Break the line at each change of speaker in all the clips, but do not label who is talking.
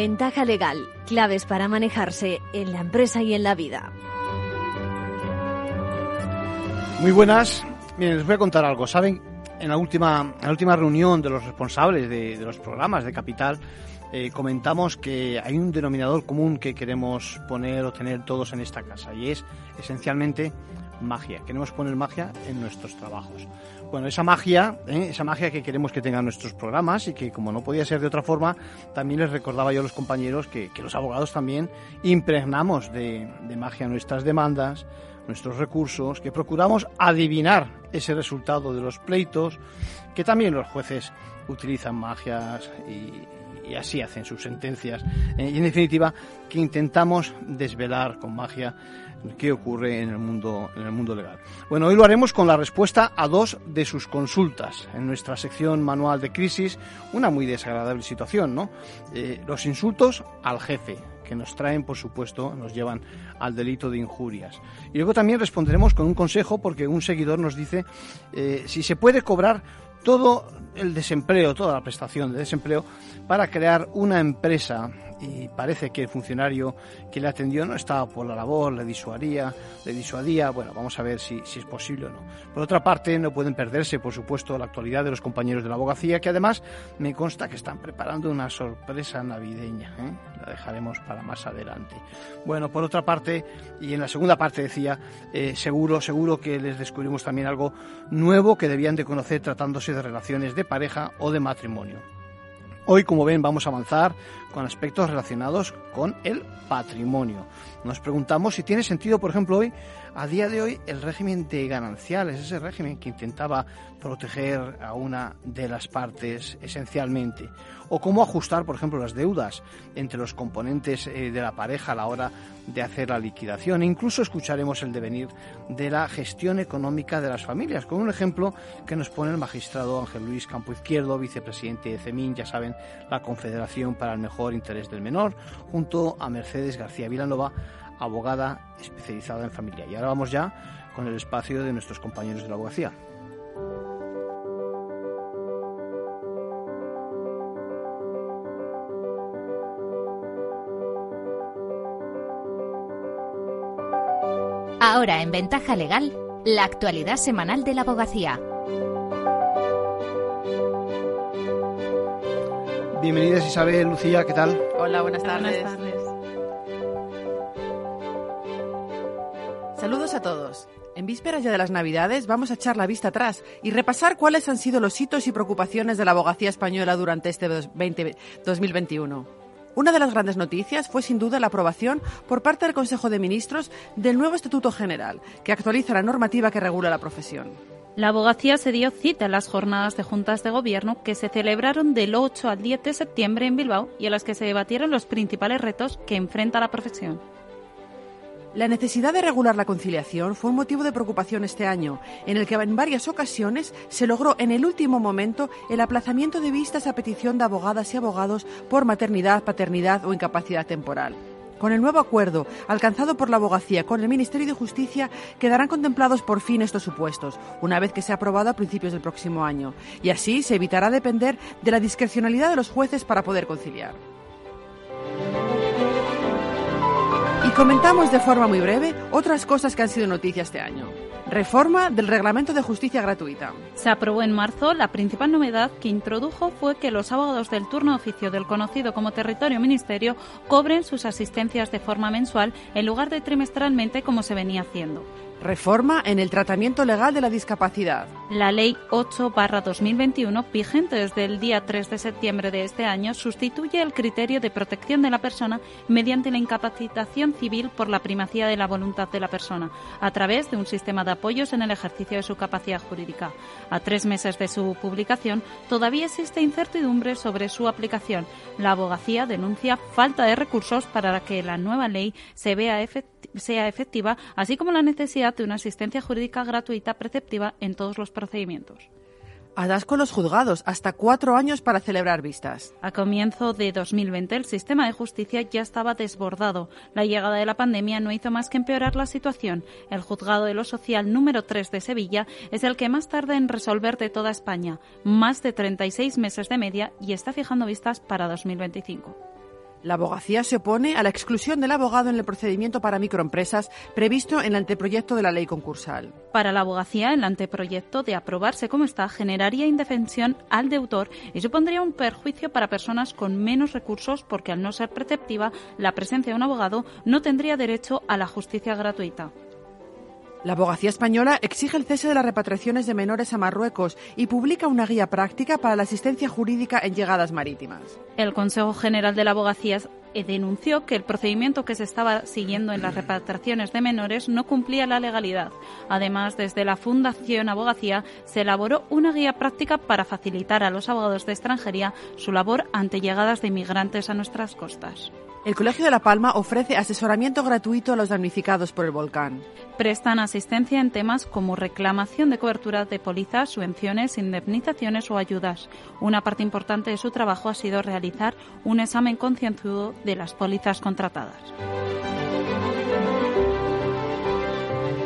Ventaja legal, claves para manejarse en la empresa y en la vida.
Muy buenas. Les voy a contar algo. Saben, en la última, la última reunión de los responsables de, de los programas de Capital, eh, comentamos que hay un denominador común que queremos poner o tener todos en esta casa y es esencialmente magia. Queremos poner magia en nuestros trabajos. Bueno, esa magia, ¿eh? esa magia que queremos que tengan nuestros programas y que como no podía ser de otra forma, también les recordaba yo a los compañeros que, que los abogados también impregnamos de, de magia nuestras demandas, nuestros recursos, que procuramos adivinar ese resultado de los pleitos, que también los jueces utilizan magias y, y así hacen sus sentencias. Eh, y en definitiva, que intentamos desvelar con magia qué ocurre en el mundo en el mundo legal. Bueno, hoy lo haremos con la respuesta a dos de sus consultas en nuestra sección manual de crisis, una muy desagradable situación, ¿no? Eh, los insultos al jefe que nos traen, por supuesto, nos llevan al delito de injurias. Y luego también responderemos con un consejo porque un seguidor nos dice eh, si se puede cobrar todo el desempleo, toda la prestación de desempleo para crear una empresa y parece que el funcionario que le atendió no estaba por la labor, le disuadía, le disuadía. Bueno, vamos a ver si, si, es posible o no. Por otra parte, no pueden perderse, por supuesto, la actualidad de los compañeros de la abogacía, que además me consta que están preparando una sorpresa navideña. ¿eh? La dejaremos para más adelante. Bueno, por otra parte, y en la segunda parte decía, eh, seguro, seguro que les descubrimos también algo nuevo que debían de conocer tratándose de relaciones de pareja o de matrimonio. Hoy, como ven, vamos a avanzar con aspectos relacionados con el patrimonio. Nos preguntamos si tiene sentido, por ejemplo, hoy, a día de hoy, el régimen de gananciales, ese régimen que intentaba proteger a una de las partes esencialmente, o cómo ajustar, por ejemplo, las deudas entre los componentes de la pareja a la hora de hacer la liquidación. E incluso escucharemos el devenir de la gestión económica de las familias, con un ejemplo que nos pone el magistrado Ángel Luis Campo Izquierdo, vicepresidente de CEMIN, ya saben, la Confederación para el Mejor Interés del Menor, junto a Mercedes García Vilanova, abogada especializada en familia. Y ahora vamos ya con el espacio de nuestros compañeros de la abogacía.
Ahora en Ventaja Legal, la actualidad semanal de la abogacía.
Bienvenidas Isabel, Lucía, ¿qué tal?
Hola, buenas tardes.
Buenas tardes.
Saludos a todos. En vísperas ya de las Navidades vamos a echar la vista atrás y repasar cuáles han sido los hitos y preocupaciones de la abogacía española durante este 20, 2021. Una de las grandes noticias fue sin duda la aprobación por parte del Consejo de Ministros del nuevo Estatuto General, que actualiza la normativa que regula la profesión.
La abogacía se dio cita en las jornadas de juntas de gobierno que se celebraron del 8 al 10 de septiembre en Bilbao y en las que se debatieron los principales retos que enfrenta la profesión.
La necesidad de regular la conciliación fue un motivo de preocupación este año, en el que en varias ocasiones se logró en el último momento el aplazamiento de vistas a petición de abogadas y abogados por maternidad, paternidad o incapacidad temporal. Con el nuevo acuerdo alcanzado por la abogacía con el Ministerio de Justicia, quedarán contemplados por fin estos supuestos, una vez que sea aprobado a principios del próximo año, y así se evitará depender de la discrecionalidad de los jueces para poder conciliar. Y comentamos de forma muy breve otras cosas que han sido noticia este año. Reforma del Reglamento de Justicia Gratuita.
Se aprobó en marzo. La principal novedad que introdujo fue que los abogados del turno oficio del conocido como territorio ministerio cobren sus asistencias de forma mensual en lugar de trimestralmente como se venía haciendo.
Reforma en el tratamiento legal de la discapacidad.
La Ley 8-2021, vigente desde el día 3 de septiembre de este año, sustituye el criterio de protección de la persona mediante la incapacitación civil por la primacía de la voluntad de la persona, a través de un sistema de apoyos en el ejercicio de su capacidad jurídica. A tres meses de su publicación, todavía existe incertidumbre sobre su aplicación. La abogacía denuncia falta de recursos para que la nueva ley se vea sea efectiva, así como la necesidad de una asistencia jurídica gratuita preceptiva en todos los procedimientos.
Atasco los juzgados, hasta cuatro años para celebrar vistas.
A comienzo de 2020, el sistema de justicia ya estaba desbordado. La llegada de la pandemia no hizo más que empeorar la situación. El juzgado de lo social número 3 de Sevilla es el que más tarda en resolver de toda España, más de 36 meses de media, y está fijando vistas para 2025.
La abogacía se opone a la exclusión del abogado en el procedimiento para microempresas previsto en el anteproyecto de la ley concursal.
Para la abogacía, el anteproyecto de aprobarse como está generaría indefensión al deutor y supondría un perjuicio para personas con menos recursos porque al no ser preceptiva, la presencia de un abogado no tendría derecho a la justicia gratuita.
La abogacía española exige el cese de las repatriaciones de menores a Marruecos y publica una guía práctica para la asistencia jurídica en llegadas marítimas.
El Consejo General de la Abogacía denunció que el procedimiento que se estaba siguiendo en las repatriaciones de menores no cumplía la legalidad. Además, desde la Fundación Abogacía se elaboró una guía práctica para facilitar a los abogados de extranjería su labor ante llegadas de inmigrantes a nuestras costas.
El Colegio de La Palma ofrece asesoramiento gratuito a los damnificados por el volcán.
Prestan asistencia en temas como reclamación de cobertura de pólizas, subvenciones, indemnizaciones o ayudas. Una parte importante de su trabajo ha sido realizar un examen concienzudo de las pólizas contratadas.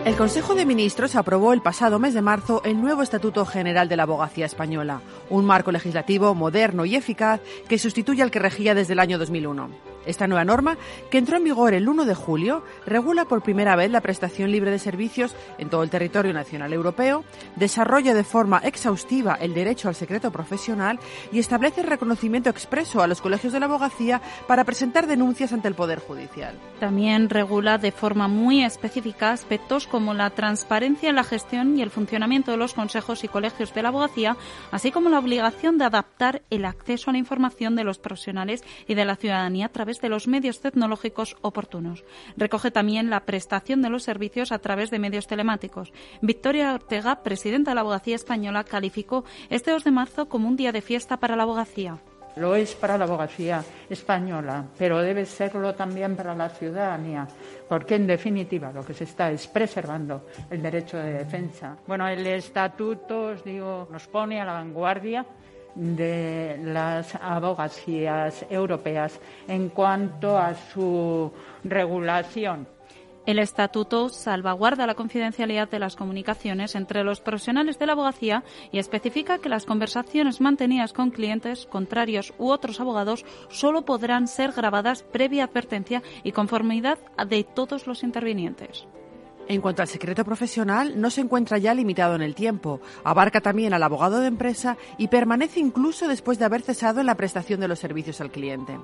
El Consejo de Ministros aprobó el pasado mes de marzo el nuevo Estatuto General de la Abogacía Española, un marco legislativo moderno y eficaz que sustituye al que regía desde el año 2001. Esta nueva norma, que entró en vigor el 1 de julio, regula por primera vez la prestación libre de servicios en todo el territorio nacional europeo, desarrolla de forma exhaustiva el derecho al secreto profesional y establece el reconocimiento expreso a los colegios de la abogacía para presentar denuncias ante el Poder Judicial.
También regula de forma muy específica aspectos como la transparencia en la gestión y el funcionamiento de los consejos y colegios de la abogacía, así como la obligación de adaptar el acceso a la información de los profesionales y de la ciudadanía a través de los medios tecnológicos oportunos. Recoge también la prestación de los servicios a través de medios telemáticos. Victoria Ortega, presidenta de la Abogacía Española, calificó este 2 de marzo como un día de fiesta para la abogacía.
Lo es para la abogacía española, pero debe serlo también para la ciudadanía, porque en definitiva lo que se está es preservando el derecho de defensa. Bueno, el estatuto, os digo, nos pone a la vanguardia de las abogacías europeas en cuanto a su regulación.
El estatuto salvaguarda la confidencialidad de las comunicaciones entre los profesionales de la abogacía y especifica que las conversaciones mantenidas con clientes, contrarios u otros abogados solo podrán ser grabadas previa advertencia y conformidad de todos los intervinientes.
En cuanto al secreto profesional, no se encuentra ya limitado en el tiempo. Abarca también al abogado de empresa y permanece incluso después de haber cesado en la prestación de los servicios al cliente.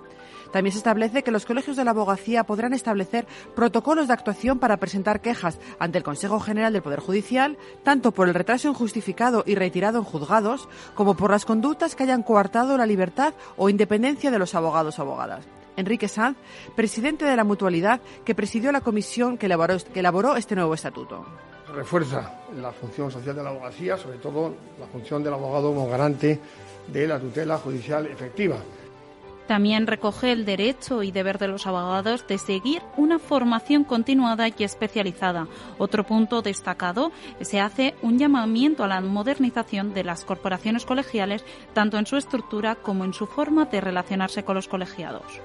También se establece que los colegios de la abogacía podrán establecer protocolos de actuación para presentar quejas ante el Consejo General del Poder Judicial, tanto por el retraso injustificado y retirado en juzgados, como por las conductas que hayan coartado la libertad o independencia de los abogados o abogadas. Enrique Sanz, presidente de la Mutualidad, que presidió la comisión que elaboró, que elaboró este nuevo estatuto.
Refuerza la función social de la abogacía, sobre todo la función del abogado como garante de la tutela judicial efectiva.
También recoge el derecho y deber de los abogados de seguir una formación continuada y especializada. Otro punto destacado, se hace un llamamiento a la modernización de las corporaciones colegiales, tanto en su estructura como en su forma de relacionarse con los colegiados.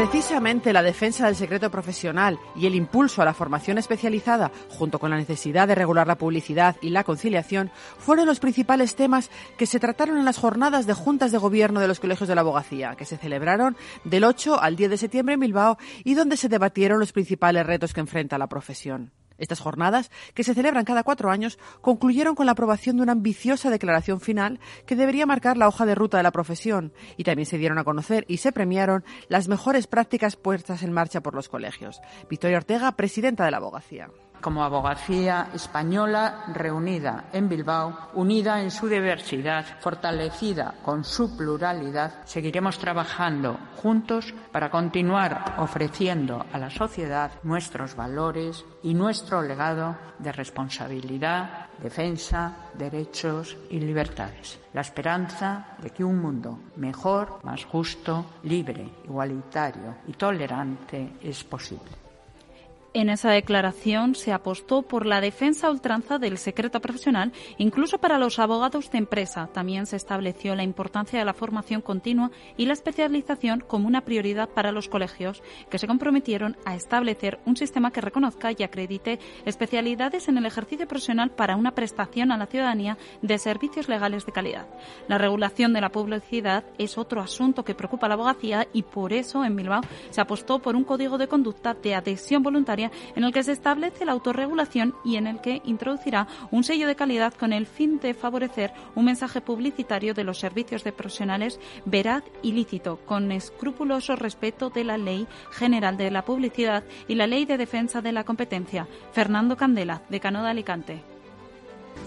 Precisamente la defensa del secreto profesional y el impulso a la formación especializada, junto con la necesidad de regular la publicidad y la conciliación, fueron los principales temas que se trataron en las jornadas de juntas de gobierno de los colegios de la abogacía, que se celebraron del 8 al 10 de septiembre en Bilbao y donde se debatieron los principales retos que enfrenta la profesión. Estas jornadas, que se celebran cada cuatro años, concluyeron con la aprobación de una ambiciosa declaración final que debería marcar la hoja de ruta de la profesión y también se dieron a conocer y se premiaron las mejores prácticas puestas en marcha por los colegios. Victoria Ortega, presidenta de la abogacía
como abogacía española reunida en Bilbao, unida en su diversidad, fortalecida con su pluralidad, seguiremos trabajando juntos para continuar ofreciendo a la sociedad nuestros valores y nuestro legado de responsabilidad, defensa, derechos y libertades. La esperanza de que un mundo mejor, más justo, libre, igualitario y tolerante es posible.
En esa declaración se apostó por la defensa ultranza del secreto profesional, incluso para los abogados de empresa. También se estableció la importancia de la formación continua y la especialización como una prioridad para los colegios, que se comprometieron a establecer un sistema que reconozca y acredite especialidades en el ejercicio profesional para una prestación a la ciudadanía de servicios legales de calidad. La regulación de la publicidad es otro asunto que preocupa a la abogacía y por eso en Bilbao se apostó por un código de conducta de adhesión voluntaria en el que se establece la autorregulación y en el que introducirá un sello de calidad con el fin de favorecer un mensaje publicitario de los servicios de profesionales veraz y lícito, con escrupuloso respeto de la Ley General de la Publicidad y la Ley de Defensa de la Competencia. Fernando Candela, decano de Alicante.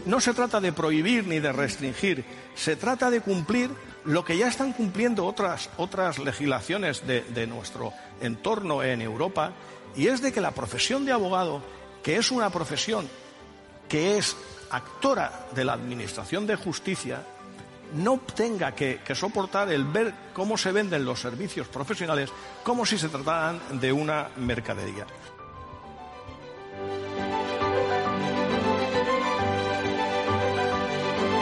No se trata de prohibir ni de restringir, se trata de cumplir lo que ya están cumpliendo otras, otras legislaciones de, de nuestro entorno en Europa y es de que la profesión de abogado, que es una profesión que es actora de la Administración de Justicia, no tenga que, soportar el ver cómo se venden los servicios profesionales como si se trataran de una mercadería.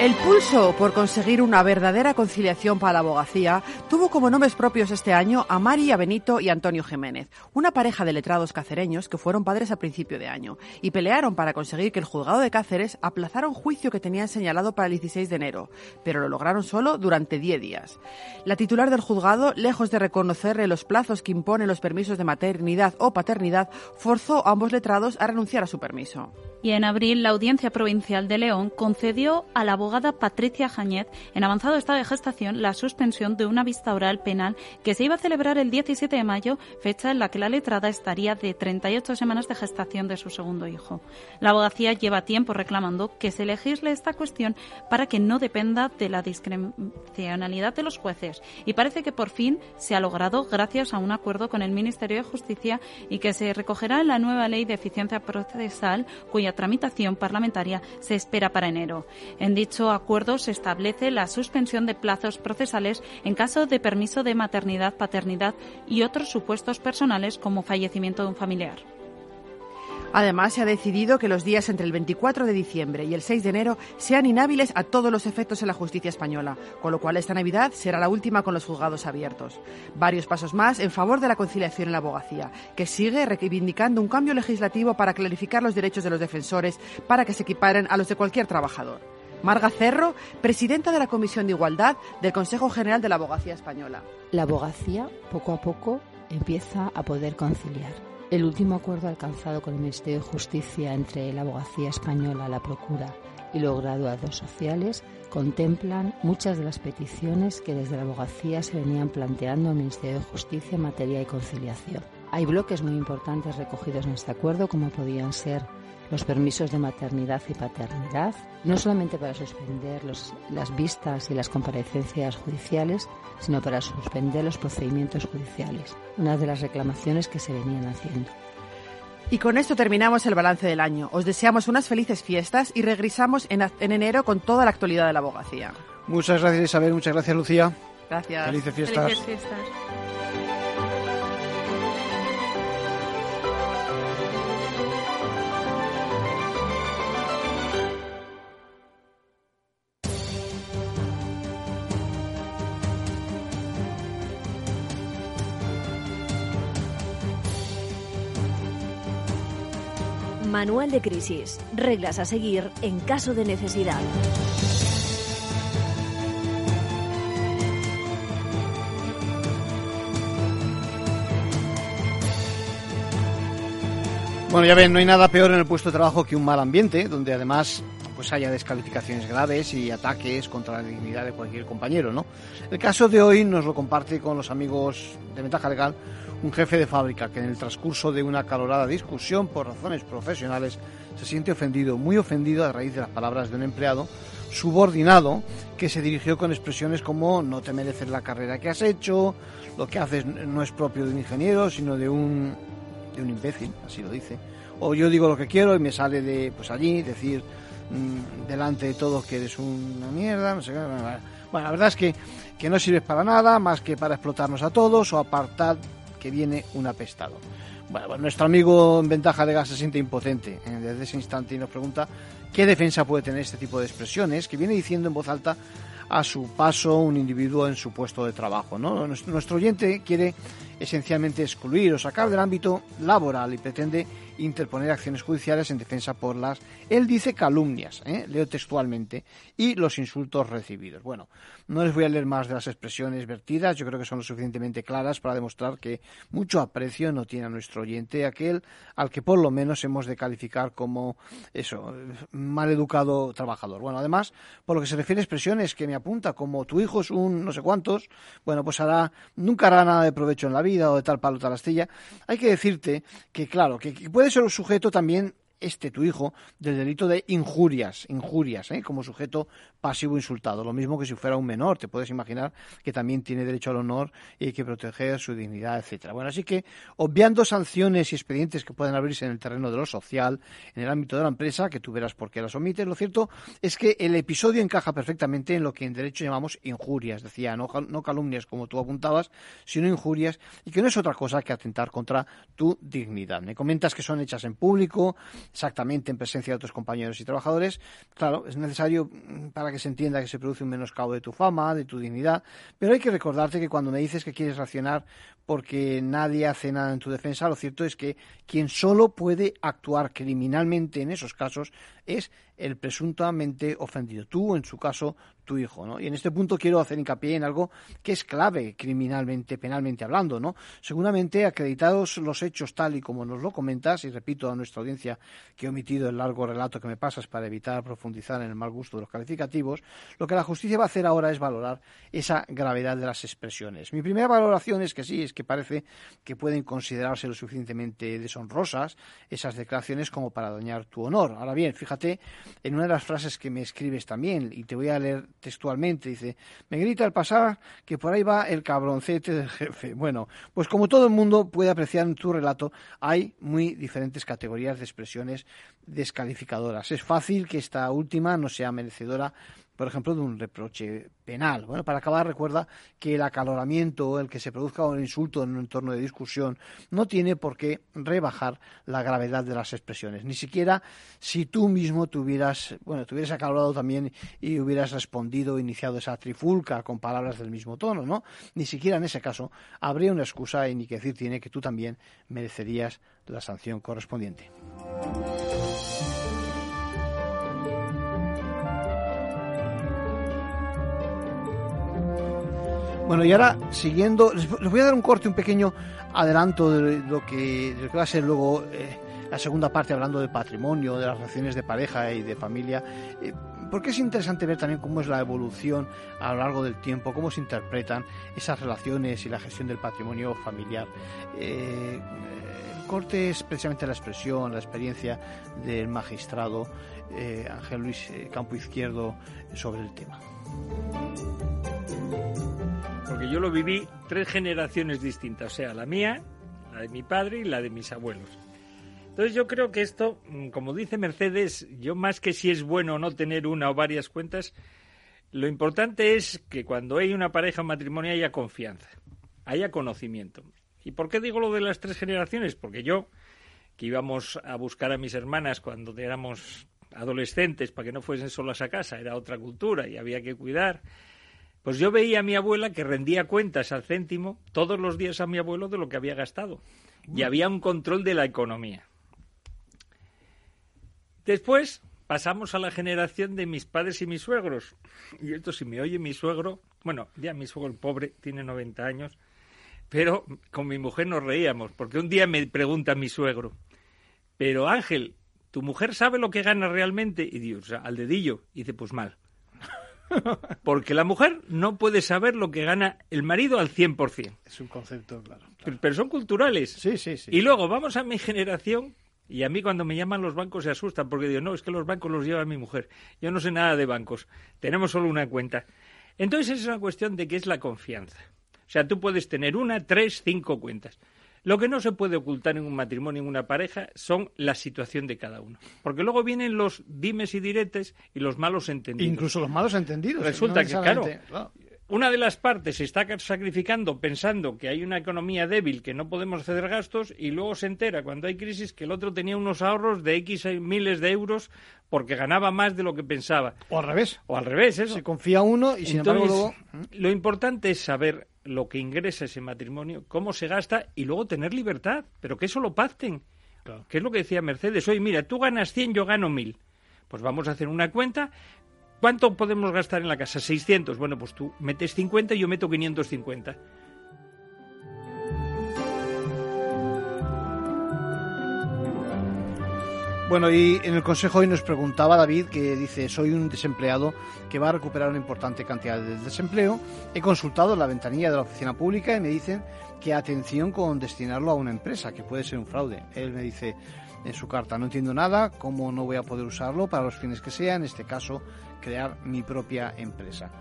El pulso por conseguir una verdadera conciliación para la abogacía tuvo como nombres propios este año a María Benito y Antonio Jiménez, una pareja de letrados cacereños que fueron padres a principio de año y pelearon para conseguir que el juzgado de Cáceres aplazara un juicio que tenían señalado para el 16 de enero, pero lo lograron solo durante 10 días. La titular del juzgado, lejos de reconocerle los plazos que imponen los permisos de maternidad o paternidad, forzó a ambos letrados a renunciar a su permiso.
Y en abril, la Audiencia Provincial de León concedió a la abogada Patricia Jañez, en avanzado estado de gestación, la suspensión de una vista oral penal que se iba a celebrar el 17 de mayo, fecha en la que la letrada estaría de 38 semanas de gestación de su segundo hijo. La abogacía lleva tiempo reclamando que se legisle esta cuestión para que no dependa de la discrecionalidad de los jueces y parece que por fin se ha logrado gracias a un acuerdo con el Ministerio de Justicia y que se recogerá en la nueva ley de eficiencia procesal cuya tramitación parlamentaria se espera para enero. En dicho acuerdo se establece la suspensión de plazos procesales en caso de permiso de maternidad, paternidad y otros supuestos personales como fallecimiento de un familiar.
Además, se ha decidido que los días entre el 24 de diciembre y el 6 de enero sean inhábiles a todos los efectos en la justicia española, con lo cual esta Navidad será la última con los juzgados abiertos. Varios pasos más en favor de la conciliación en la abogacía, que sigue reivindicando un cambio legislativo para clarificar los derechos de los defensores para que se equiparen a los de cualquier trabajador. Marga Cerro, presidenta de la Comisión de Igualdad del Consejo General de la Abogacía Española.
La abogacía, poco a poco, empieza a poder conciliar el último acuerdo alcanzado con el Ministerio de Justicia entre la Abogacía Española, la Procura y los graduados sociales contemplan muchas de las peticiones que desde la abogacía se venían planteando al Ministerio de Justicia en materia de conciliación. Hay bloques muy importantes recogidos en este acuerdo, como podían ser los permisos de maternidad y paternidad, no solamente para suspender las vistas y las comparecencias judiciales, sino para suspender los procedimientos judiciales, una de las reclamaciones que se venían haciendo.
Y con esto terminamos el balance del año. Os deseamos unas felices fiestas y regresamos en, enero con toda la actualidad de la abogacía.
Muchas gracias Isabel, muchas gracias Lucía.
Gracias.
Felices fiestas.
Felices fiestas.
Manual de crisis. Reglas a seguir en caso de necesidad.
Bueno, ya ven, no hay nada peor en el puesto de trabajo que un mal ambiente, donde además pues haya descalificaciones graves y ataques contra la dignidad de cualquier compañero, ¿no? El caso de hoy nos lo comparte con los amigos de Ventaja Legal un jefe de fábrica que en el transcurso de una calorada discusión por razones profesionales se siente ofendido, muy ofendido a raíz de las palabras de un empleado subordinado que se dirigió con expresiones como no te mereces la carrera que has hecho, lo que haces no es propio de un ingeniero, sino de un, de un imbécil, así lo dice. O yo digo lo que quiero y me sale de pues allí decir mm, delante de todos que eres una mierda, no sé qué. Bueno, la verdad es que, que no sirves para nada más que para explotarnos a todos o apartar que viene un apestado. Bueno, nuestro amigo en ventaja de gas se siente impotente ¿eh? desde ese instante y nos pregunta qué defensa puede tener este tipo de expresiones que viene diciendo en voz alta a su paso un individuo en su puesto de trabajo. ¿no? Nuestro oyente quiere esencialmente excluir o sacar del ámbito laboral y pretende interponer acciones judiciales en defensa por las, él dice calumnias, ¿eh? leo textualmente, y los insultos recibidos. Bueno, no les voy a leer más de las expresiones vertidas, yo creo que son lo suficientemente claras para demostrar que mucho aprecio no tiene a nuestro oyente, aquel al que por lo menos hemos de calificar como eso, maleducado trabajador. Bueno, además, por lo que se refiere a expresiones que me apunta como tu hijo es un no sé cuántos, bueno, pues hará, nunca hará nada de provecho en la vida o de tal palo tal astilla. Hay que decirte que, claro, que puede ser un sujeto también este tu hijo del delito de injurias, injurias, ¿eh? como sujeto pasivo insultado. Lo mismo que si fuera un menor, te puedes imaginar que también tiene derecho al honor y hay que proteger su dignidad, etcétera. Bueno, así que obviando sanciones y expedientes que pueden abrirse en el terreno de lo social, en el ámbito de la empresa, que tú verás por qué las omites, lo cierto es que el episodio encaja perfectamente en lo que en derecho llamamos injurias, decía, no, no calumnias como tú apuntabas, sino injurias, y que no es otra cosa que atentar contra tu dignidad. Me comentas que son hechas en público, exactamente en presencia de otros compañeros y trabajadores, claro, es necesario mm, para que se entienda que se produce un menoscabo de tu fama, de tu dignidad, pero hay que recordarte que cuando me dices que quieres reaccionar porque nadie hace nada en tu defensa, lo cierto es que quien solo puede actuar criminalmente en esos casos es el presuntamente ofendido. Tú, en su caso, Y en este punto quiero hacer hincapié en algo que es clave criminalmente, penalmente hablando, ¿no? Seguramente, acreditados los hechos tal y como nos lo comentas, y repito a nuestra audiencia que he omitido el largo relato que me pasas para evitar profundizar en el mal gusto de los calificativos, lo que la justicia va a hacer ahora es valorar esa gravedad de las expresiones. Mi primera valoración es que sí, es que parece que pueden considerarse lo suficientemente deshonrosas esas declaraciones como para dañar tu honor. Ahora bien, fíjate en una de las frases que me escribes también, y te voy a leer textualmente, dice, me grita al pasar que por ahí va el cabroncete del jefe. Bueno, pues como todo el mundo puede apreciar en tu relato, hay muy diferentes categorías de expresiones descalificadoras. Es fácil que esta última no sea merecedora por ejemplo, de un reproche penal. Bueno, para acabar, recuerda que el acaloramiento, el que se produzca un insulto en un entorno de discusión, no tiene por qué rebajar la gravedad de las expresiones. Ni siquiera si tú mismo tuvieras, bueno, te hubieras acalorado también y hubieras respondido, iniciado esa trifulca con palabras del mismo tono, ¿no? Ni siquiera en ese caso habría una excusa y ni que decir tiene que tú también merecerías la sanción correspondiente. Bueno, y ahora, siguiendo, les, voy a dar un corte, un pequeño adelanto de lo que, va a ser luego eh, la segunda parte, hablando de patrimonio, de las relaciones de pareja y de familia, eh, porque es interesante ver también cómo es la evolución a lo largo del tiempo, cómo se interpretan esas relaciones y la gestión del patrimonio familiar. Eh, corte es precisamente la expresión, la experiencia del magistrado Ángel Luis Campo Izquierdo sobre el tema
porque yo lo viví tres generaciones distintas, o sea, la mía, la de mi padre y la de mis abuelos. Entonces yo creo que esto, mm, como dice Mercedes, yo más que si es bueno o no tener una o varias cuentas, lo importante es que cuando hay una pareja o matrimonio haya confianza, haya conocimiento. ¿Y por qué digo lo de las tres generaciones? Porque yo, que íbamos a buscar a mis hermanas cuando éramos adolescentes para que no fuesen solas a casa, era otra cultura y había que cuidar, pues yo veía a mi abuela que rendía cuentas al céntimo todos los días a mi abuelo de lo que había gastado. Y había un control de la economía. Después pasamos a la generación de mis padres y mis suegros. Y esto si me oye mi suegro, bueno, ya mi suegro el pobre tiene 90 años, pero con mi mujer nos reíamos, porque un día me pregunta mi suegro, pero Ángel, ¿tu mujer sabe lo que gana realmente? Y digo, o sea, al dedillo. Y dice, pues mal. Porque la mujer no puede saber lo que gana el marido al 100%.
Es un concepto, claro.
Pero, son culturales.
Sí, sí, sí.
Y luego vamos a mi generación, y a mí cuando me llaman los bancos se asustan, porque digo, no, es que los bancos los lleva mi mujer. Yo no sé nada de bancos. Tenemos solo una cuenta. Entonces es una cuestión de qué es la confianza. O sea, tú puedes tener una, tres, cinco cuentas. Lo que no se puede ocultar en un matrimonio, en una pareja, son la situación de cada uno. Porque luego vienen los dimes y diretes y los malos entendidos.
Incluso los malos entendidos.
Resulta que, claro, una de las partes se está sacrificando pensando que hay una economía débil, que no podemos ceder gastos, y luego se entera cuando hay crisis que el otro tenía unos ahorros de X miles de euros porque ganaba más de lo que pensaba.
O al revés.
O al revés, eso.
Se confía uno y sin embargo luego...
Lo importante es saber lo que ingresa ese matrimonio, cómo se gasta y luego tener libertad, pero que eso lo pacten. Que es lo que decía Mercedes. Oye, mira, tú ganas 100, yo gano 1000. Pues vamos a hacer una cuenta ¿Cuánto podemos gastar en la casa? 600. Bueno, pues tú metes 50 y yo meto 550.
Bueno, y en el consejo hoy nos preguntaba David, que dice, soy un desempleado que va a recuperar una importante cantidad de desempleo. He consultado la ventanilla de la oficina pública y me dicen que atención con destinarlo a una empresa, que puede ser un fraude. Él me dice en su carta, no entiendo nada, cómo no voy a poder usarlo para los fines que sea, en este caso crear mi propia empresa.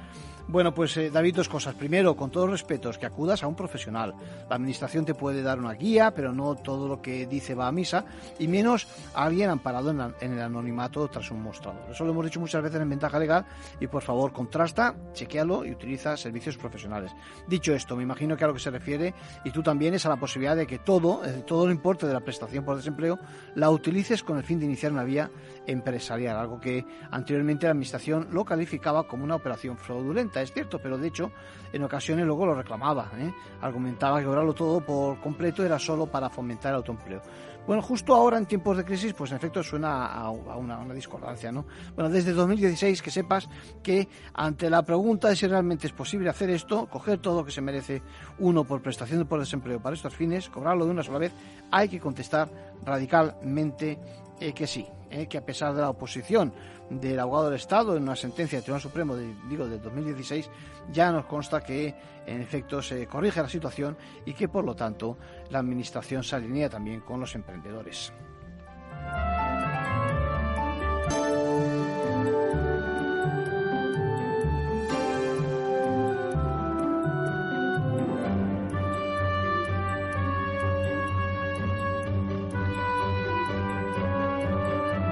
Bueno, pues eh, David, dos cosas. Primero, con todos respetos, que acudas a un profesional. La administración te puede dar una guía, pero no todo lo que dice va a misa, y menos a alguien amparado en, el anonimato tras un mostrador. Eso lo hemos dicho muchas veces en ventaja legal y por favor contrasta, chequealo y utiliza servicios profesionales. Dicho esto, me imagino que a lo que se refiere, y tú también, es a la posibilidad de que todo, todo el importe de la prestación por desempleo, la utilices con el fin de iniciar una vía empresarial, algo que anteriormente la Administración lo calificaba como una operación fraudulenta, es cierto, pero de hecho en ocasiones luego lo reclamaba, ¿eh? argumentaba que cobrarlo todo por completo era solo para fomentar el autoempleo. Bueno, justo ahora en tiempos de crisis, pues en efecto suena a, una, una, discordancia, ¿no? Bueno, desde 2016 que sepas que ante la pregunta de si realmente es posible hacer esto, coger todo lo que se merece uno por prestación por desempleo para estos fines, cobrarlo de una sola vez, hay que contestar radicalmente eh, que sí, eh, que a pesar de la oposición del abogado del Estado en una sentencia del Tribunal Supremo digo, del 2016, ya nos consta que en efecto se corrige la situación y que por lo tanto la Administración se alinea también con los emprendedores.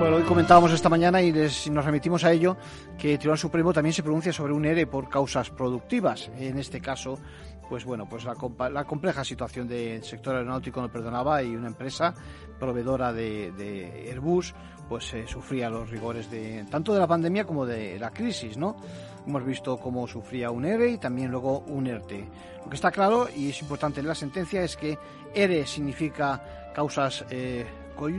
Bueno, hoy comentábamos esta mañana y nos remitimos a ello que el Tribunal Supremo también se pronuncia sobre un ERE por causas productivas. En este caso, pues bueno, pues la, compleja situación del sector aeronáutico no perdonaba y una empresa proveedora de, Airbus pues eh, sufría los rigores de tanto de la pandemia como de la crisis, ¿no? Hemos visto cómo sufría un ERE y también luego un ERTE. Lo que está claro y es importante en la sentencia es que ERE significa causas eh,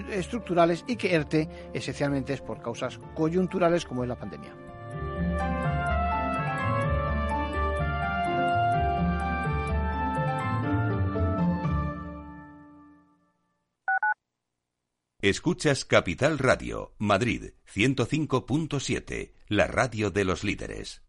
estructurales y que ERTE esencialmente es por causas coyunturales como es la pandemia.
Escuchas Capital Radio, Madrid 105.7, la radio de los líderes.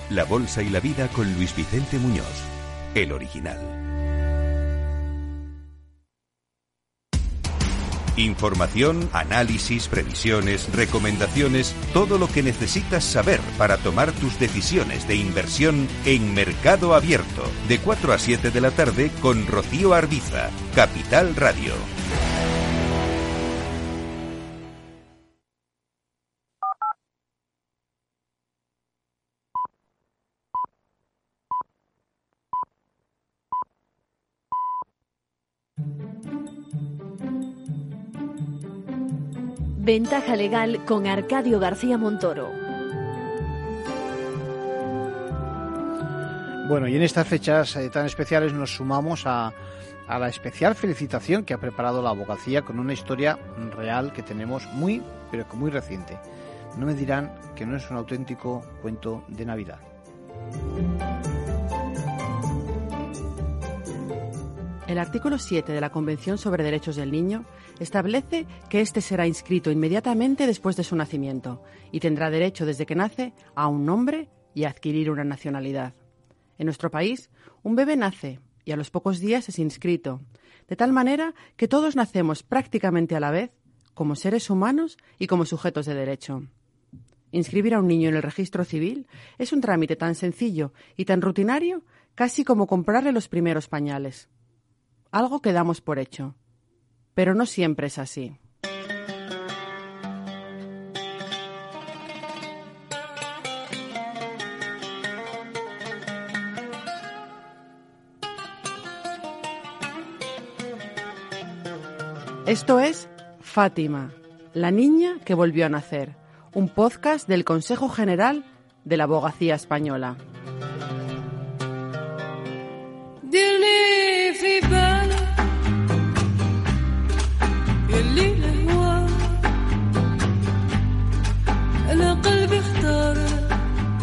la bolsa y la vida con Luis Vicente Muñoz, el original. Información, análisis, previsiones, recomendaciones, todo lo que necesitas saber para tomar tus decisiones de inversión en Mercado Abierto, de 4 a 7 de la tarde con Rocío Arbiza, Capital Radio.
Ventaja legal con Arcadio García Montoro.
Bueno, y en estas fechas eh, tan especiales nos sumamos a, a la especial felicitación que ha preparado la abogacía con una historia real que tenemos muy, pero que muy reciente. No me dirán que no es un auténtico cuento de Navidad.
El artículo 7 de la Convención sobre Derechos del Niño establece que éste será inscrito inmediatamente después de su nacimiento y tendrá derecho desde que nace a un nombre y a adquirir una nacionalidad. En nuestro país, un bebé nace y a los pocos días es inscrito, de tal manera que todos nacemos prácticamente a la vez como seres humanos y como sujetos de derecho. Inscribir a un niño en el registro civil es un trámite tan sencillo y tan rutinario casi como comprarle los primeros pañales algo que damos por hecho. Pero no siempre es así. Esto es Fátima, la niña que volvió a nacer, un podcast del Consejo General de la Abogacía Española.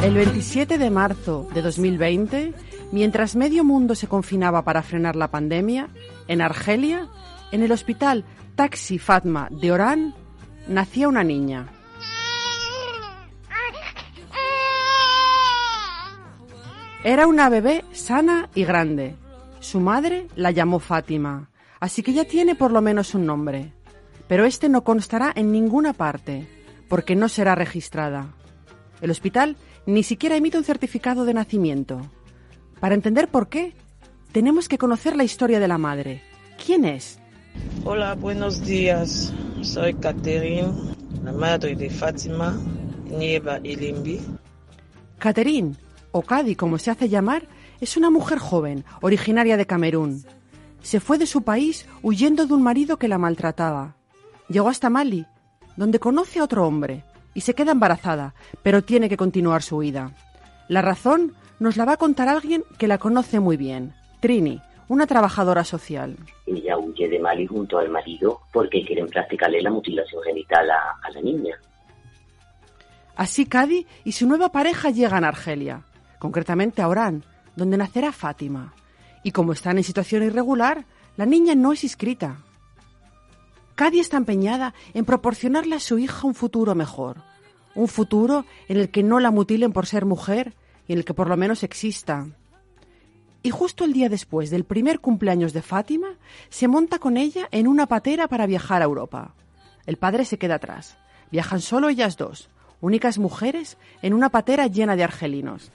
El 27 de marzo de 2020, mientras medio mundo se confinaba para frenar la pandemia, en Argelia, en el hospital Taxi Fatma de Orán, nacía una niña. Era una bebé sana y grande. Su madre la llamó Fátima, así que ya tiene por lo menos un nombre. Pero este no constará en ninguna parte, porque no será registrada. El hospital ni siquiera emite un certificado de nacimiento. Para entender por qué, tenemos que conocer la historia de la madre. ¿Quién es?
Hola, buenos días. Soy Catherine, la madre de Fátima, Nieva y Limbi.
Catherine, o Cadi como se hace llamar, es una mujer joven, originaria de Camerún. Se fue de su país huyendo de un marido que la maltrataba. Llegó hasta Mali, donde conoce a otro hombre, y se queda embarazada, pero tiene que continuar su huida. La razón nos la va a contar alguien que la conoce muy bien, Trini, una trabajadora social.
Ella huye de Mali junto al marido porque quieren practicarle la mutilación genital a, a la niña.
Así Cadi y su nueva pareja llegan a Argelia, concretamente a Orán, donde nacerá Fátima. Y como están en situación irregular, la niña no es inscrita. Cadi está empeñada en proporcionarle a su hija un futuro mejor, un futuro en el que no la mutilen por ser mujer y en el que por lo menos exista. Y justo el día después del primer cumpleaños de Fátima, se monta con ella en una patera para viajar a Europa. El padre se queda atrás. Viajan solo ellas dos, únicas mujeres, en una patera llena de argelinos.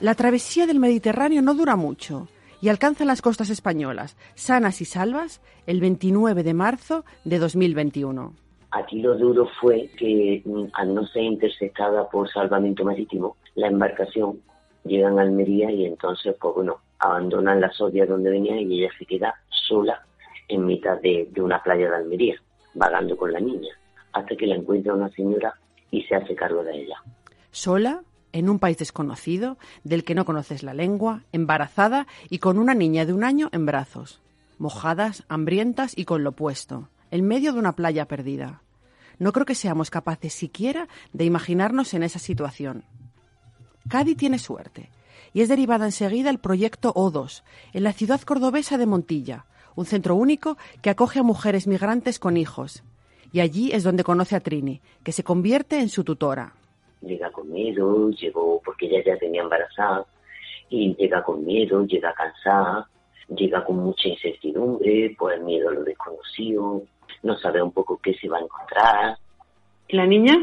La travesía del Mediterráneo no dura mucho y alcanzan las costas españolas, sanas y salvas, el 29 de marzo de 2021.
Aquí lo duro fue que mm, al no ser interceptada por salvamento marítimo, la embarcación llega a Almería y entonces, pues bueno, abandonan la sodia donde venía y ella se queda sola en mitad de, de una playa de Almería, vagando con la niña, hasta que la encuentra una señora y se hace cargo de ella.
¿Sola? En un país desconocido, del que no conoces la lengua, embarazada y con una niña de un año en brazos, mojadas, hambrientas y con lo puesto, en medio de una playa perdida. No creo que seamos capaces siquiera de imaginarnos en esa situación. Cádiz tiene suerte y es derivada enseguida el proyecto O2 en la ciudad cordobesa de Montilla, un centro único que acoge a mujeres migrantes con hijos. Y allí es donde conoce a Trini, que se convierte en su tutora
llega con miedo, llegó porque ella ya tenía embarazada y llega con miedo, llega cansada llega con mucha incertidumbre, pues miedo a lo desconocido, no sabe un poco qué se va a encontrar.
¿Y la niña?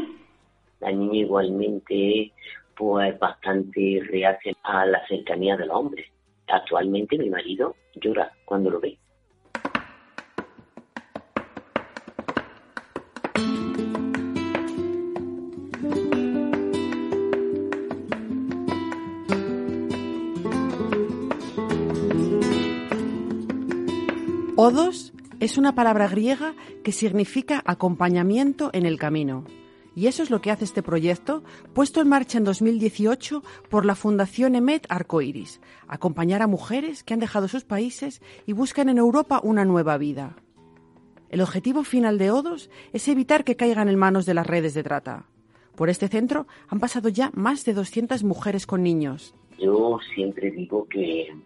La niña igualmente pues bastante reacia a la cercanía del hombre. Actualmente mi marido llora cuando lo ve.
Es una palabra griega que significa acompañamiento en el camino. Y eso es lo que hace este proyecto, puesto en marcha en 2018 por la Fundación Emet Arcoiris, acompañar a mujeres que han dejado sus países y buscan en Europa una nueva vida. El objetivo final de Odos es evitar que caigan en manos de las redes de trata. Por este centro han pasado ya más de 200 mujeres con niños.
Yo siempre digo que,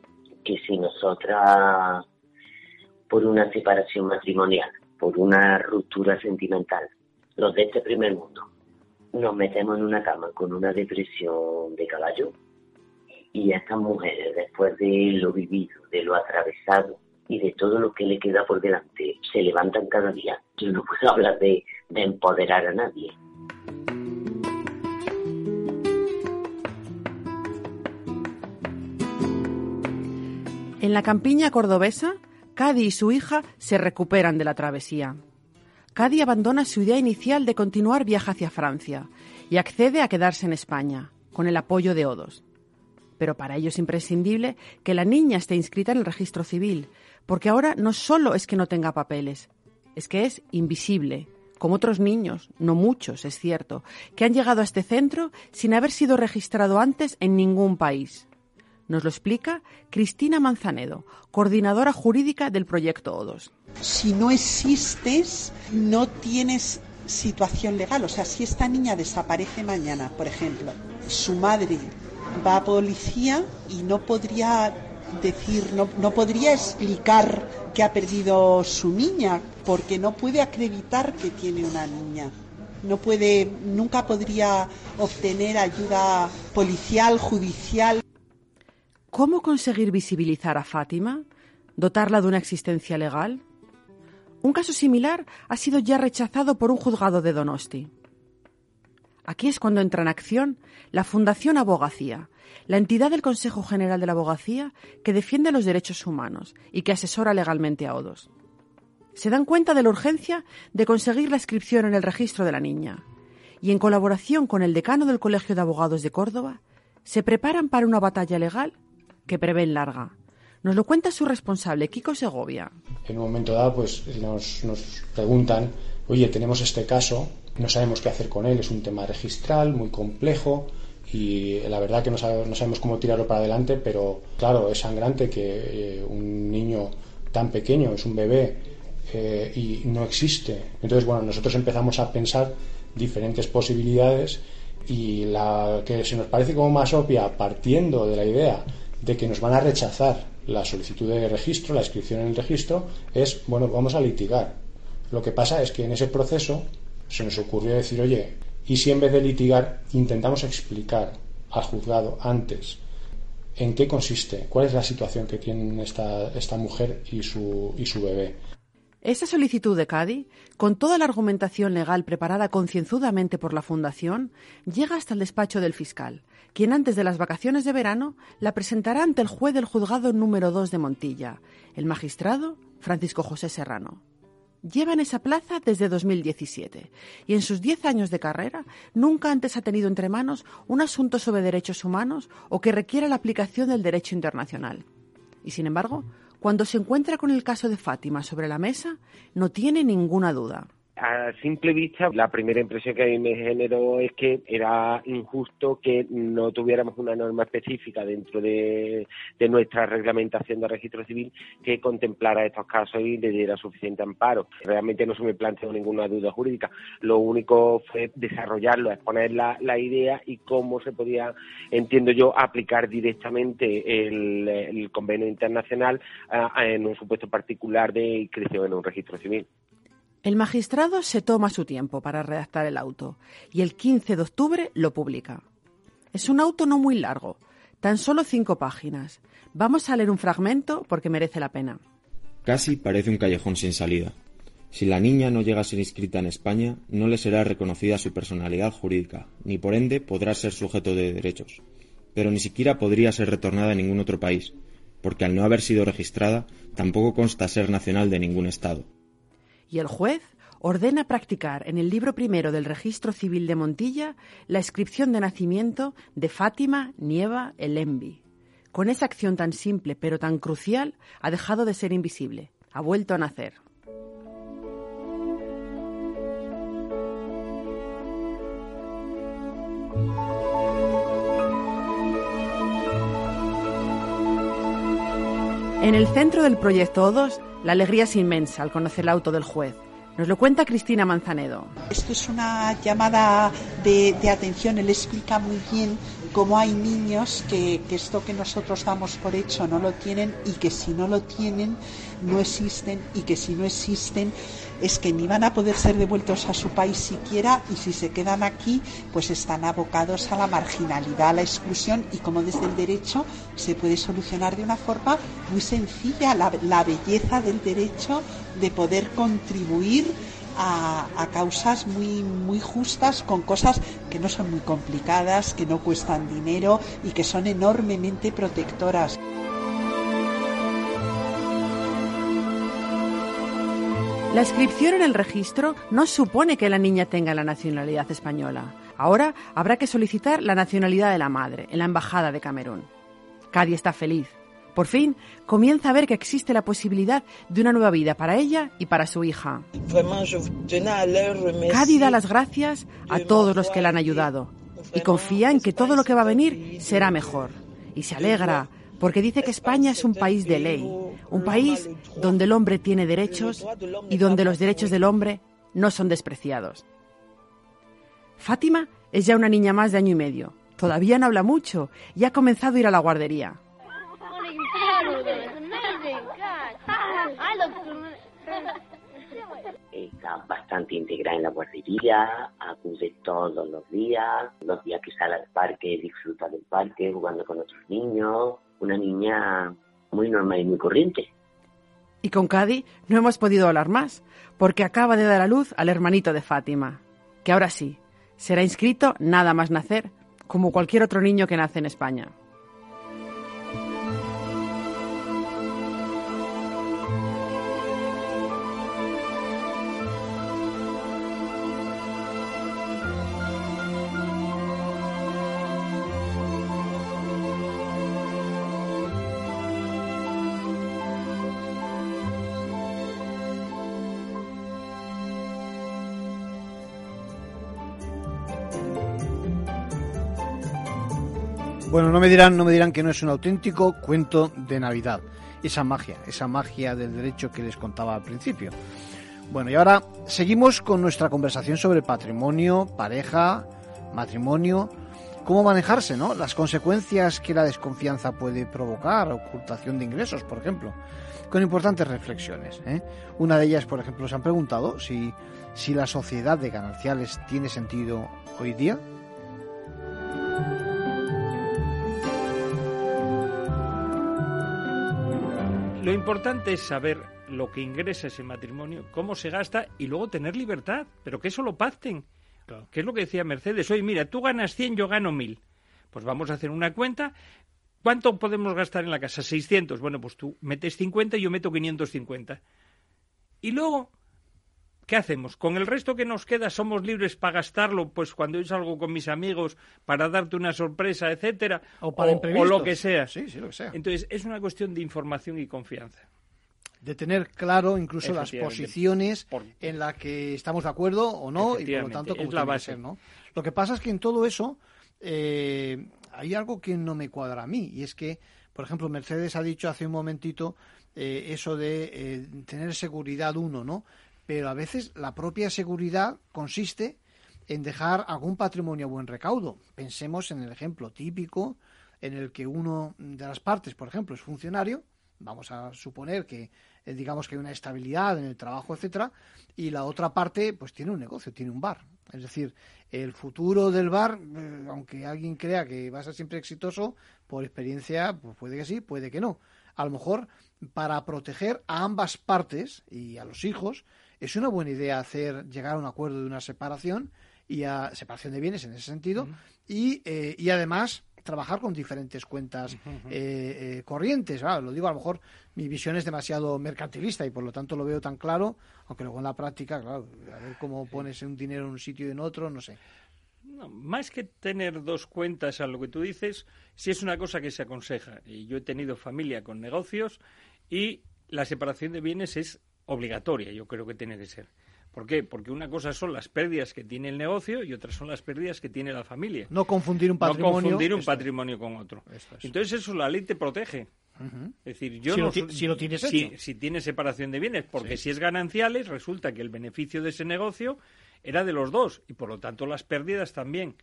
que si nosotras por una separación matrimonial, por una ruptura sentimental, los de este primer mundo, nos metemos en una cama con una depresión de caballo y estas mujeres, después de lo vivido, de lo atravesado y de todo lo que le queda por delante, se levantan cada día. Yo no puedo hablar de, de empoderar a nadie.
En la campiña cordobesa, Cady y su hija se recuperan de la travesía. Cady abandona su idea inicial de continuar viaje hacia Francia y accede a quedarse en España, con el apoyo de Odos. Pero para ello es imprescindible que la niña esté inscrita en el registro civil, porque ahora no solo es que no tenga papeles, es que es invisible, como otros niños, no muchos, es cierto, que han llegado a este centro sin haber sido registrado antes en ningún país. Nos lo explica Cristina Manzanedo, coordinadora jurídica del proyecto ODOS.
Si no existes, no tienes situación legal. O sea, si esta niña desaparece mañana, por ejemplo, su madre va a policía y no podría decir, no, no podría explicar que ha perdido su niña, porque no puede acreditar que tiene una niña no puede, nunca podría obtener ayuda policial, judicial.
¿Cómo conseguir visibilizar a Fátima? ¿Dotarla de una existencia legal? Un caso similar ha sido ya rechazado por un juzgado de Donosti. Aquí es cuando entra en acción la Fundación Abogacía, la entidad del Consejo General de la Abogacía que defiende los derechos humanos y que asesora legalmente a ODOS. Se dan cuenta de la urgencia de conseguir la inscripción en el registro de la niña y, en colaboración con el decano del Colegio de Abogados de Córdoba, se preparan para una batalla legal que prevén larga. Nos lo cuenta su responsable, Kiko Segovia.
En un momento dado, pues nos, preguntan, oye, tenemos este caso, no sabemos qué hacer con él, es un tema registral muy complejo y la verdad que no, sabemos cómo tirarlo para adelante, pero claro, es sangrante que eh, un niño tan pequeño, es un bebé eh, y no existe. Entonces, bueno, nosotros empezamos a pensar diferentes posibilidades y la que se nos parece como más obvia, partiendo de la idea de que nos van a rechazar la solicitud de registro, la inscripción en el registro, es, bueno, vamos a litigar. Lo que pasa es que en ese proceso se nos ocurrió decir, oye, ¿y si en vez de litigar intentamos explicar al juzgado antes en qué consiste, cuál es la situación que tiene esta, esta mujer y su, y su bebé?
Esta solicitud de Cádiz, con toda la argumentación legal preparada concienzudamente por la Fundación, llega hasta el despacho del fiscal, quien antes de las vacaciones de verano la presentará ante el juez del juzgado número 2 de Montilla, el magistrado Francisco José Serrano. Lleva en esa plaza desde 2017 y en sus diez años de carrera nunca antes ha tenido entre manos un asunto sobre derechos humanos o que requiera la aplicación del derecho internacional. Y sin embargo, cuando se encuentra con el caso de Fátima sobre la mesa, no tiene ninguna duda
a simple vista, la primera impresión que a mí me generó es que era injusto que no tuviéramos una norma específica dentro de, nuestra reglamentación de registro civil que contemplara estos casos y le diera suficiente amparo. Realmente no se me planteó ninguna duda jurídica. Lo único fue desarrollarlo, exponer la, idea y cómo se podía, entiendo yo, aplicar directamente el, convenio internacional en un supuesto particular de inscripción en un registro civil.
El magistrado se toma su tiempo para redactar el auto y el 15 de octubre lo publica. Es un auto no muy largo, Tan solo cinco páginas. Vamos a leer un fragmento porque merece la pena.
Casi parece un callejón sin salida. Si la niña no llega a ser inscrita en España, no le será reconocida su personalidad jurídica, ni por ende podrá ser sujeto de derechos. Pero ni siquiera podría ser retornada a ningún otro país, porque al no haber sido registrada, tampoco consta ser nacional de ningún Estado.
Y el juez ordena practicar en el libro primero del Registro Civil de Montilla la inscripción de nacimiento de Fátima Nieva Elenbi. Con esa acción tan simple pero tan crucial, ha dejado de ser invisible, ha vuelto a nacer. En el centro del proyecto O2, la alegría es inmensa al conocer el auto del juez. Nos lo cuenta Cristina Manzanedo.
Esto es una llamada de, de atención. Él explica muy bien cómo hay niños que, esto que nosotros damos por hecho no lo tienen y que si no lo tienen no existen y que si no existen es que ni van a poder ser devueltos a su país siquiera y si se quedan aquí pues están abocados a la marginalidad, a la exclusión y como desde el derecho se puede solucionar de una forma muy sencilla la, la belleza del derecho de poder contribuir a, causas muy, muy justas con cosas que no son muy complicadas, que no cuestan dinero y que son enormemente protectoras.
La inscripción en el registro no supone que la niña tenga la nacionalidad española. Ahora habrá que solicitar la nacionalidad de la madre en la Embajada de Camerún. Cadi está feliz. Por fin comienza a ver que existe la posibilidad de una nueva vida para ella y para su hija. Cadi da las gracias a todos los que la han ayudado y confía en que todo lo que va a venir será mejor. Y se alegra porque dice que España es un país de ley, un país donde el hombre tiene derechos y donde los derechos del hombre no son despreciados. Fátima es ya una niña más de año y medio. Todavía no habla mucho y ha comenzado a ir a la guardería.
Está bastante integrada en la guardería, acude todos los días, los días que sale al parque disfruta del parque jugando con otros niños, una niña muy normal y muy corriente.
Y con Cadi no hemos podido hablar más, porque acaba de dar a luz al hermanito de Fátima, que ahora sí, será inscrito nada más nacer, como cualquier otro niño que nace en España.
Bueno, no me dirán, no me dirán que no es un auténtico cuento de Navidad. Esa magia, esa magia del derecho que les contaba al principio. Bueno, y ahora seguimos con nuestra conversación sobre patrimonio, pareja, matrimonio, cómo manejarse, ¿no? Las consecuencias que la desconfianza puede provocar, ocultación de ingresos, por ejemplo, con importantes reflexiones. ¿eh? Una de ellas, por ejemplo, se han preguntado si, si la sociedad de gananciales tiene sentido hoy día.
Lo importante es saber lo que ingresa ese matrimonio, cómo se gasta y luego tener libertad, pero que eso lo pacten. Claro. Que es lo que decía Mercedes. Oye, mira, tú ganas 100, yo gano 1000. Pues vamos a hacer una cuenta. ¿Cuánto podemos gastar en la casa? 600. Bueno, pues tú metes 50 y yo meto 550. Y luego, ¿qué hacemos? Con el resto que nos queda somos libres para gastarlo, pues cuando yo salgo con mis amigos para darte una sorpresa, etcétera,
o, para
o, o lo que sea.
Sí, sí, lo que sea.
Entonces, es una cuestión de información y confianza.
De tener claro incluso las posiciones por... en las que estamos de acuerdo o no, y por lo tanto, como
es la base.
Ser, ¿no? Lo que pasa es que en todo eso eh, hay algo que no me cuadra a mí, y es que, por ejemplo, Mercedes ha dicho hace un momentito eh, eso de eh, tener seguridad uno, ¿no? Pero a veces la propia seguridad consiste en dejar algún patrimonio a buen recaudo. Pensemos en el ejemplo típico en el que uno de las partes, por ejemplo, es funcionario vamos a suponer que eh, digamos que hay una estabilidad en el trabajo, etcétera, y la otra parte pues tiene un negocio, tiene un bar. Es decir, el futuro del bar, eh, aunque alguien crea que va a ser siempre exitoso, por experiencia, pues puede que sí, puede que no. A lo mejor para proteger a ambas partes y a los hijos, es una buena idea hacer llegar a un acuerdo de una separación y a separación de bienes en ese sentido y, eh, y además trabajar con diferentes cuentas eh, eh, corrientes. lo digo, a lo mejor mi visión es demasiado mercantilista y por lo tanto lo veo tan claro, aunque luego en la práctica, claro, a ver cómo pones un dinero en un sitio y en otro, no sé.
más que tener dos cuentas a lo que tú dices, sí es una cosa que se aconseja. Y yo he tenido familia con negocios y la separación de bienes es obligatoria, yo creo que tiene que ser. ¿Por qué? Porque una cosa son las pérdidas que tiene el negocio y otras son las pérdidas que tiene la familia.
No confundir un patrimonio.
No confundir un patrimonio con otro. Entonces eso la ley te protege. Es decir, yo
si,
no,
lo, si lo tienes
si, si tienes separación de bienes, porque si es gananciales, resulta que el beneficio de ese negocio era de los dos y por lo tanto las pérdidas también.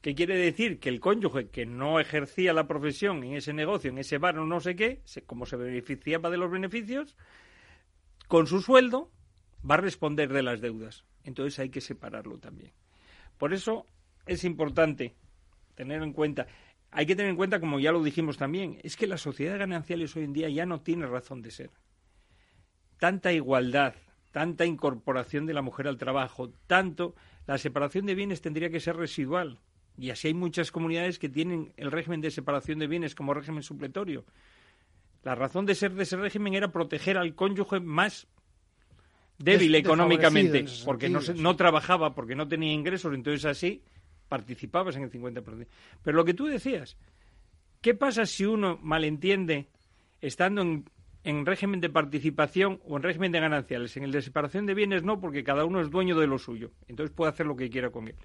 ¿Qué quiere decir? Que el cónyuge que no ejercía la profesión en ese negocio, en ese bar o no sé qué, como se beneficiaba de los beneficios, con su sueldo va a responder de las deudas. Entonces hay que separarlo también. Por eso es importante tener en cuenta, hay que tener en cuenta, como ya lo dijimos también, es que la sociedad gananciales hoy en día ya no tiene razón de ser. Tanta igualdad, tanta incorporación de la mujer al trabajo, tanto, la separación de bienes tendría que ser residual. Y así hay muchas comunidades que tienen el régimen de separación de bienes como régimen supletorio. La razón de ser de ese régimen era proteger al cónyuge más débil económicamente, porque no, no trabajaba, porque no tenía ingresos, entonces así participabas en el 50%. Pero lo que tú decías, ¿qué pasa si uno malentiende estando en, en régimen de participación o en régimen de gananciales? En el de separación de bienes no, porque cada uno es dueño de lo suyo, entonces puede hacer lo que quiera con él.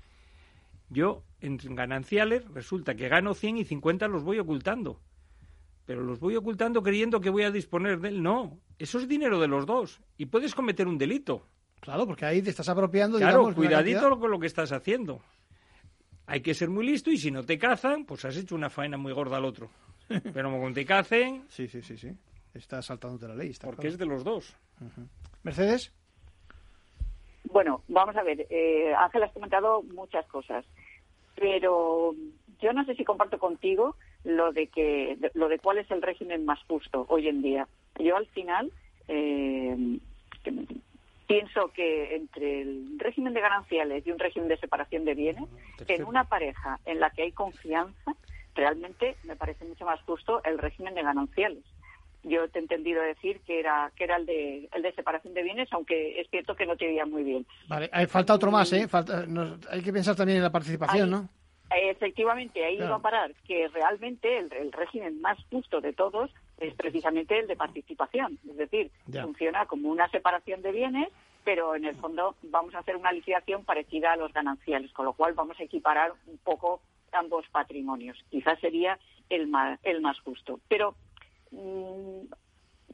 Yo, en gananciales, resulta que gano 100 y 50 los voy ocultando pero los voy ocultando creyendo que voy a disponer de él. No, eso es dinero de los dos y puedes cometer un delito.
Claro, porque ahí te estás apropiando.
Claro, cuidadito con lo que estás haciendo. Hay que ser muy listo y si no te cazan, pues has hecho una faena muy gorda al otro. Pero como te cacen...
Sí, sí, sí, sí. Estás saltándote la ley.
porque es de los dos.
Mercedes.
Bueno, vamos a ver. Eh, Ángel, has comentado muchas cosas. Pero yo no sé si comparto contigo lo de que lo de cuál es el régimen más justo hoy en día. Yo al final eh, pienso que entre el régimen de gananciales y un régimen de separación de bienes, en una pareja en la que hay confianza, realmente me parece mucho más justo el régimen de gananciales. Yo te he entendido decir que era que era el de el de separación de bienes, aunque es cierto que no te oía muy bien.
Vale, hay, falta otro más, ¿eh? hay que pensar también en la participación, ¿no?
Efectivamente, ahí iba a parar que realmente el, régimen más justo de todos es precisamente el de participación. Es decir, funciona como una separación de bienes, pero en el fondo vamos a hacer una liquidación parecida a los gananciales, con lo cual vamos a equiparar un poco ambos patrimonios. Quizás sería el más, el más justo. Pero mm,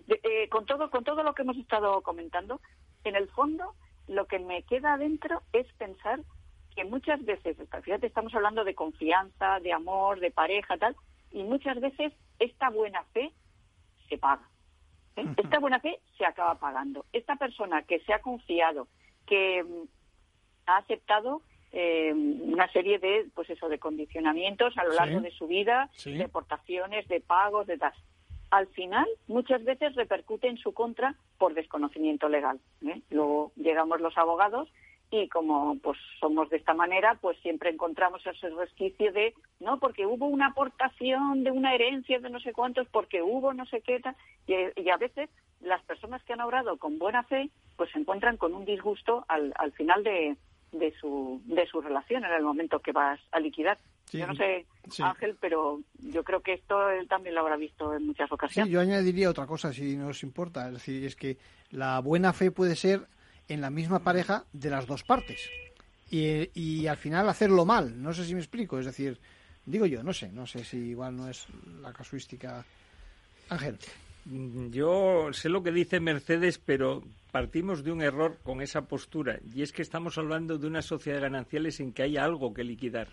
eh, con, todo, con todo lo que hemos estado comentando, en el fondo lo que me queda adentro es pensar que muchas veces, fíjate, estamos hablando de confianza, de amor, de pareja, tal, y muchas veces esta buena fe se paga. ¿eh? Esta buena fe se acaba pagando. Esta persona que se ha confiado, que mm, ha aceptado eh, una serie de, pues eso, de condicionamientos a lo largo de su vida, de aportaciones, de pagos, de tal. Al final, muchas veces repercute en su contra por desconocimiento legal. ¿eh? Luego llegamos los abogados y como pues somos de esta manera pues siempre encontramos ese resquicio de no porque hubo una aportación de una herencia de no sé cuántos porque hubo no sé qué tal y, a veces las personas que han obrado con buena fe pues se encuentran con un disgusto al, al final de, de su de su relación en el momento que vas a liquidar. Yo no sé Ángel pero yo creo que esto él también lo habrá visto en muchas ocasiones.
sí yo añadiría otra cosa si no os importa. Es decir es que la buena fe puede ser en la misma pareja de las dos partes. Y, al final hacerlo mal, no sé si me explico, es decir, digo yo, no sé, no sé si igual no es la casuística. Ángel.
Yo sé lo que dice Mercedes, pero partimos de un error con esa postura, y es que estamos hablando de una sociedad de gananciales en que hay algo que liquidar.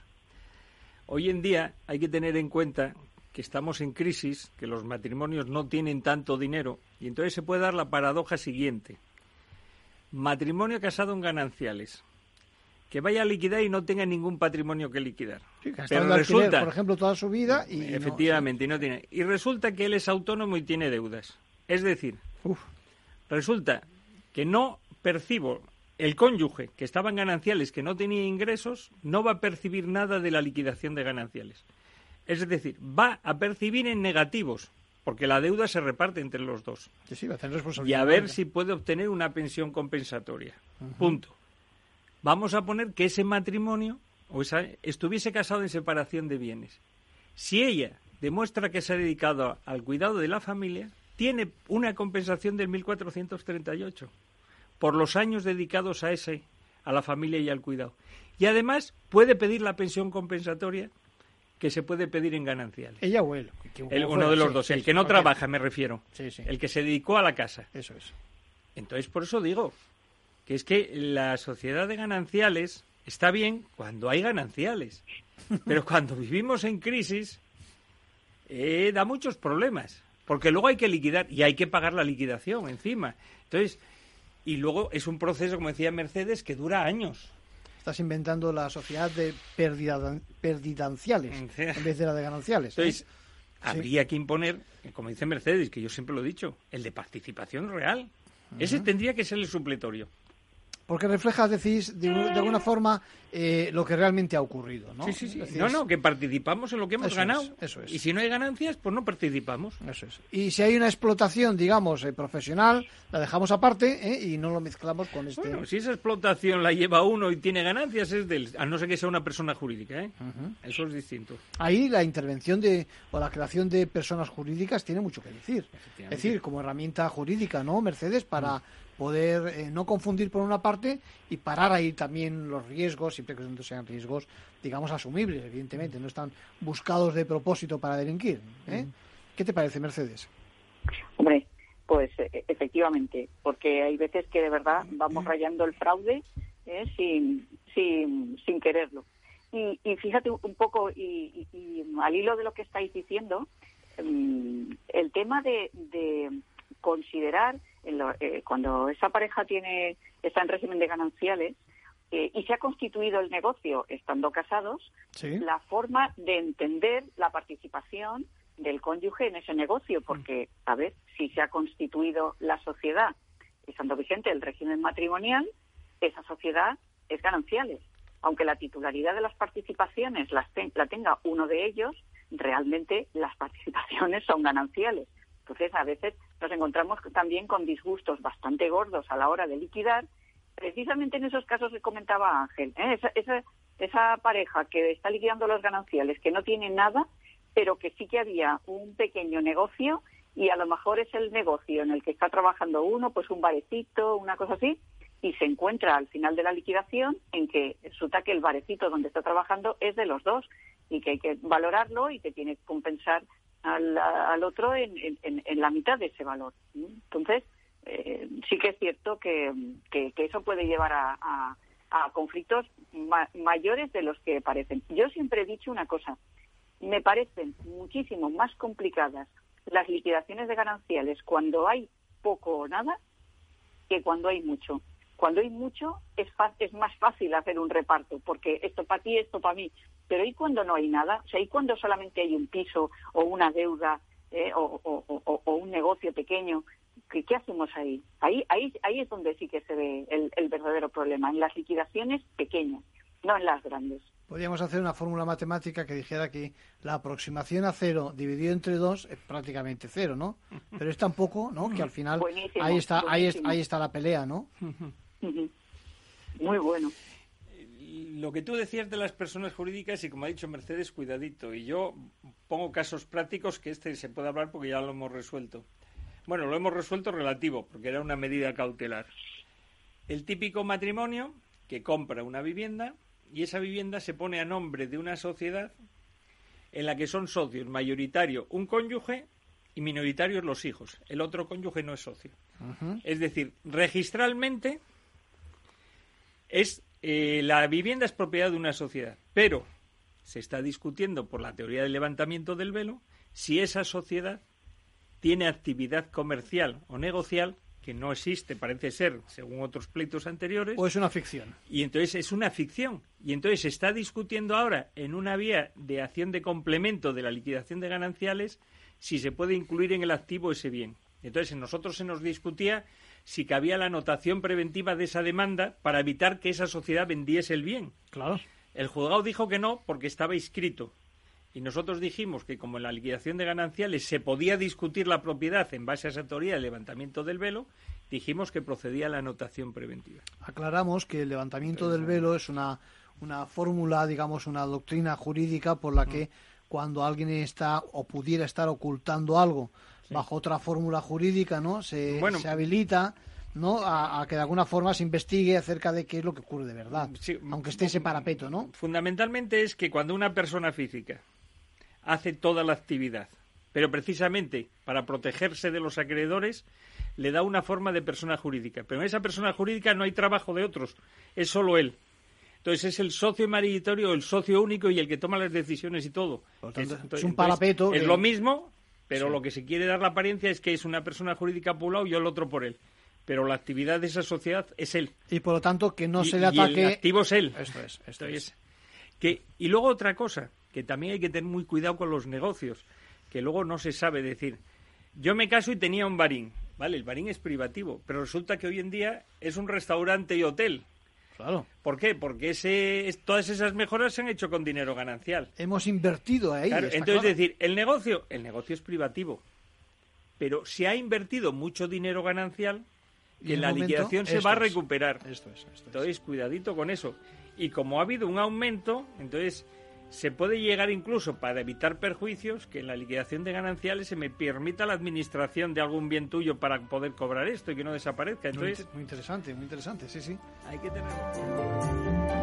Hoy en día hay que tener en cuenta que estamos en crisis, que los matrimonios no tienen tanto dinero, y entonces se puede dar la paradoja siguiente. Matrimonio casado en gananciales. Que vaya a liquidar y no tenga ningún patrimonio que liquidar.
Pero resulta, por ejemplo, toda su vida y
efectivamente, y no tiene. Y resulta que él es autónomo y tiene deudas. Es decir, resulta que no percibo el cónyuge que estaba en gananciales, que no tenía ingresos, no va a percibir nada de la liquidación de gananciales. Es decir, va a percibir en negativos, porque la deuda se reparte entre los dos. y a ver si puede obtener una pensión compensatoria. Punto. Vamos a poner que ese matrimonio o esa, estuviese casado en separación de bienes. Si ella demuestra que se ha dedicado al cuidado de la familia, tiene una compensación del 1438 por los años dedicados a ese, a la familia y al cuidado. Y además puede pedir la pensión compensatoria que se puede pedir en gananciales.
Ella o él.
uno de los dos, el que no trabaja, me refiero. El que se dedicó a la casa.
Eso es.
Entonces, por eso digo que es que la sociedad de gananciales está bien cuando hay gananciales, pero cuando vivimos en crisis eh, da muchos problemas, porque luego hay que liquidar y hay que pagar la liquidación encima. Entonces, y luego es un proceso, como decía Mercedes, que dura años.
Estás inventando la sociedad de perdidanciales en vez de la de gananciales.
¿eh? Entonces, habría que imponer, como dice Mercedes, que yo siempre lo he dicho, el de participación real. Ese tendría que ser el supletorio.
Porque refleja, decís, de, alguna forma eh, lo que realmente ha ocurrido, ¿no?
Sí, sí, sí. no, no, que participamos en lo que hemos ganado.
eso es.
Y si no hay ganancias, pues no participamos.
Eso es. Y si hay una explotación, digamos, eh, profesional, la dejamos aparte ¿eh? y no lo mezclamos con este...
Bueno, si esa explotación la lleva uno y tiene ganancias, es del... A no ser que sea una persona jurídica, ¿eh? Eso es distinto.
Ahí la intervención de... o la creación de personas jurídicas tiene mucho que decir. Es decir, como herramienta jurídica, ¿no, Mercedes? Para... Mm poder eh, no confundir por una parte y parar ahí también los riesgos, siempre que sean riesgos, digamos, asumibles, evidentemente, no están buscados de propósito para delinquir. ¿eh? ¿Qué te parece, Mercedes?
Hombre, pues e, efectivamente, porque hay veces que de verdad vamos rayando el fraude ¿eh? sin, sin, sin quererlo. Y, fíjate un poco, y, al hilo de lo que estáis diciendo, mm, el tema de considerar eh, cuando esa pareja tiene está en régimen de gananciales eh, y se ha constituido el negocio estando casados, la forma de entender la participación del cónyuge en ese negocio, porque, a ver, si se ha constituido la sociedad estando vigente el régimen matrimonial, esa sociedad es gananciales. Aunque la titularidad de las participaciones la tenga uno de ellos, realmente las participaciones son gananciales. Entonces, a veces nos encontramos también con disgustos bastante gordos a la hora de liquidar, precisamente en esos casos que comentaba Ángel. ¿eh? Esa, esa, pareja que está liquidando los gananciales, que no tiene nada, pero que sí que había un pequeño negocio y a lo mejor es el negocio en el que está trabajando uno, pues un barecito, una cosa así, y se encuentra al final de la liquidación en que resulta que el barecito donde está trabajando es de los dos y que hay que valorarlo y que tiene que compensar al, otro en, la mitad de ese valor. Entonces, eh, sí que es cierto que, eso puede llevar a, conflictos mayores de los que parecen. Yo siempre he dicho una cosa, me parecen muchísimo más complicadas las liquidaciones de gananciales cuando hay poco o nada que cuando hay mucho. Cuando hay mucho es, es más fácil hacer un reparto, porque esto para ti, esto para mí. Pero ¿y cuando no hay nada? O sea, ¿y cuando solamente hay un piso o una deuda eh, o, un negocio pequeño? ¿Qué, ¿Qué, hacemos ahí? ahí? Ahí ahí es donde sí que se ve el, verdadero problema, en las liquidaciones pequeñas, no en las grandes.
Podríamos hacer una fórmula matemática que dijera que la aproximación a cero dividido entre dos es prácticamente cero, ¿no? Pero es tan poco, ¿no? Que al final ahí está ahí, ahí está la pelea, ¿no?
Muy bueno.
Lo que tú decías de las personas jurídicas, y como ha dicho Mercedes, cuidadito. Y yo pongo casos prácticos que este se puede hablar porque ya lo hemos resuelto. Bueno, lo hemos resuelto relativo, porque era una medida cautelar. El típico matrimonio que compra una vivienda y esa vivienda se pone a nombre de una sociedad en la que son socios mayoritario un cónyuge y minoritarios los hijos. El otro cónyuge no es socio. Es decir, registralmente es eh, la vivienda es propiedad de una sociedad, pero se está discutiendo por la teoría del levantamiento del velo si esa sociedad tiene actividad comercial o negocial que no existe, parece ser, según otros pleitos anteriores.
O es una ficción.
Y entonces es una ficción. Y entonces se está discutiendo ahora en una vía de acción de complemento de la liquidación de gananciales si se puede incluir en el activo ese bien. Entonces, en nosotros se nos discutía si cabía la anotación preventiva de esa demanda para evitar que esa sociedad vendiese el bien.
Claro.
El juzgado dijo que no porque estaba inscrito. Y nosotros dijimos que como en la liquidación de gananciales se podía discutir la propiedad en base a esa teoría del levantamiento del velo, dijimos que procedía la anotación preventiva.
Aclaramos que el levantamiento del velo es una, una fórmula, digamos, una doctrina jurídica por la que cuando alguien está o pudiera estar ocultando algo bajo otra fórmula jurídica, ¿no? Se, se habilita ¿no? A, que de alguna forma se investigue acerca de qué es lo que ocurre de verdad, aunque esté ese parapeto, ¿no?
Fundamentalmente es que cuando una persona física hace toda la actividad, pero precisamente para protegerse de los acreedores le da una forma de persona jurídica, pero en esa persona jurídica no hay trabajo de otros, es solo él. Entonces es el socio mayoritario, el socio único y el que toma las decisiones y todo.
es, un parapeto.
Es lo mismo, pero lo que se quiere dar la apariencia es que es una persona jurídica por un lado y el otro por él. Pero la actividad de esa sociedad es él.
Y por lo tanto que no se le ataque.
Y el activo es él.
Esto es. Esto
es. Que, y luego otra cosa, que también hay que tener muy cuidado con los negocios, que luego no se sabe decir. Yo me caso y tenía un barín, ¿vale? El barín es privativo, pero resulta que hoy en día es un restaurante y hotel.
Claro.
¿Por qué? Porque ese, todas esas mejoras se han hecho con dinero ganancial.
Hemos invertido ahí.
entonces, es decir, el negocio, el negocio es privativo, pero se ha invertido mucho dinero ganancial y en la liquidación se va a recuperar.
Esto es, esto
entonces, cuidadito con eso. Y como ha habido un aumento, entonces se puede llegar incluso para evitar perjuicios que en la liquidación de gananciales se me permita la administración de algún bien tuyo para poder cobrar esto y que no desaparezca. Entonces,
muy, interesante, muy interesante, sí, sí.
Hay que tener.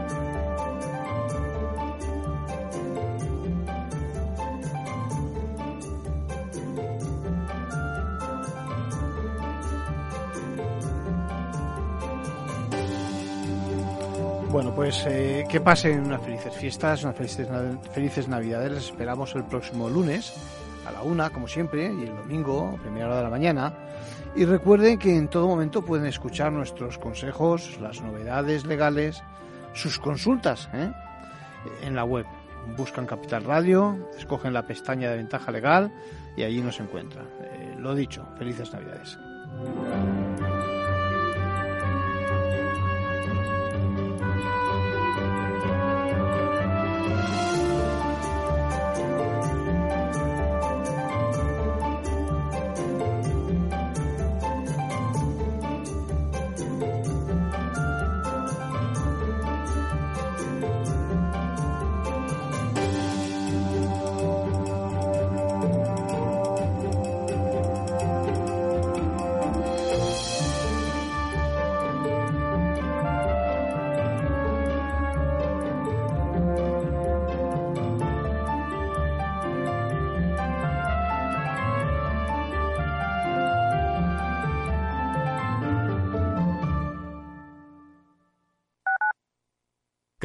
Bueno, pues eh, que pasen unas felices fiestas, unas felices, felices navidades. Les esperamos el próximo lunes a la una, como siempre, y el domingo, primera hora de la mañana. Y recuerden que en todo momento pueden escuchar nuestros consejos, las novedades legales, sus consultas ¿eh? en la web. Buscan Capital Radio, escogen la pestaña de ventaja legal y allí nos encuentran. Eh, lo dicho, felices navidades.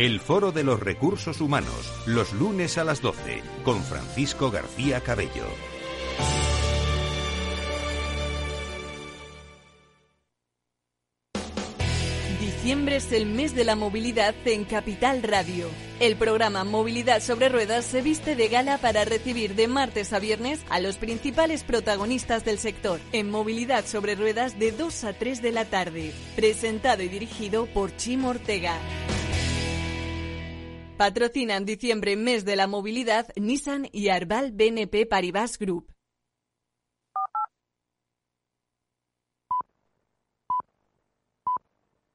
El Foro de los Recursos Humanos, los lunes a las 12, con Francisco García Cabello.
Diciembre es el mes de la movilidad en Capital Radio. El programa Movilidad sobre Ruedas se viste de gala para recibir de martes a viernes a los principales protagonistas del sector en Movilidad sobre Ruedas de 2 a 3 de la tarde. Presentado y dirigido por Chimo Ortega. Patrocinan diciembre mes de la movilidad Nissan y Arbal BNP Paribas Group.